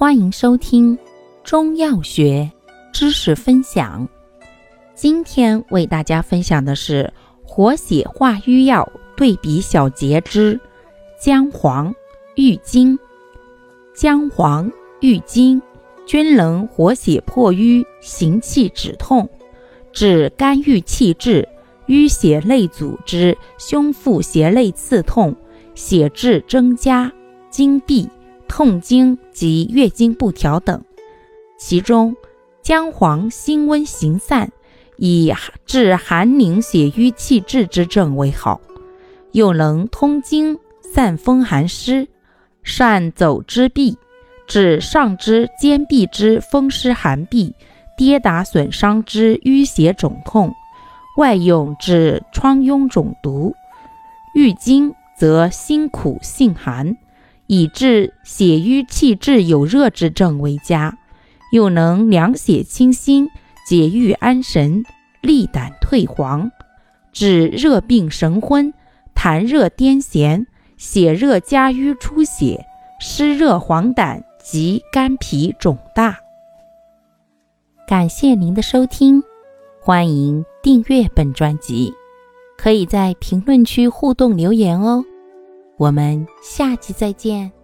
欢迎收听中药学知识分享。今天为大家分享的是活血化瘀药对比小结之姜黄、郁金。姜黄、郁金均能活血破瘀、行气止痛，治肝郁气滞、淤血内阻之胸腹胁肋刺痛、血滞增加、经闭。痛经及月经不调等，其中姜黄辛温行散，以治寒凝血瘀气滞之症为好，又能通经散风寒湿，善走之痹，治上肢肩臂之风湿寒痹、跌打损伤之淤血肿痛，外用治疮痈肿毒。郁金则辛苦性寒。以治血瘀气滞有热之症为佳，又能凉血清心、解郁安神、利胆退黄，治热病神昏、痰热癫痫、血热加瘀出血、湿热黄疸及肝脾肿大。感谢您的收听，欢迎订阅本专辑，可以在评论区互动留言哦。我们下期再见。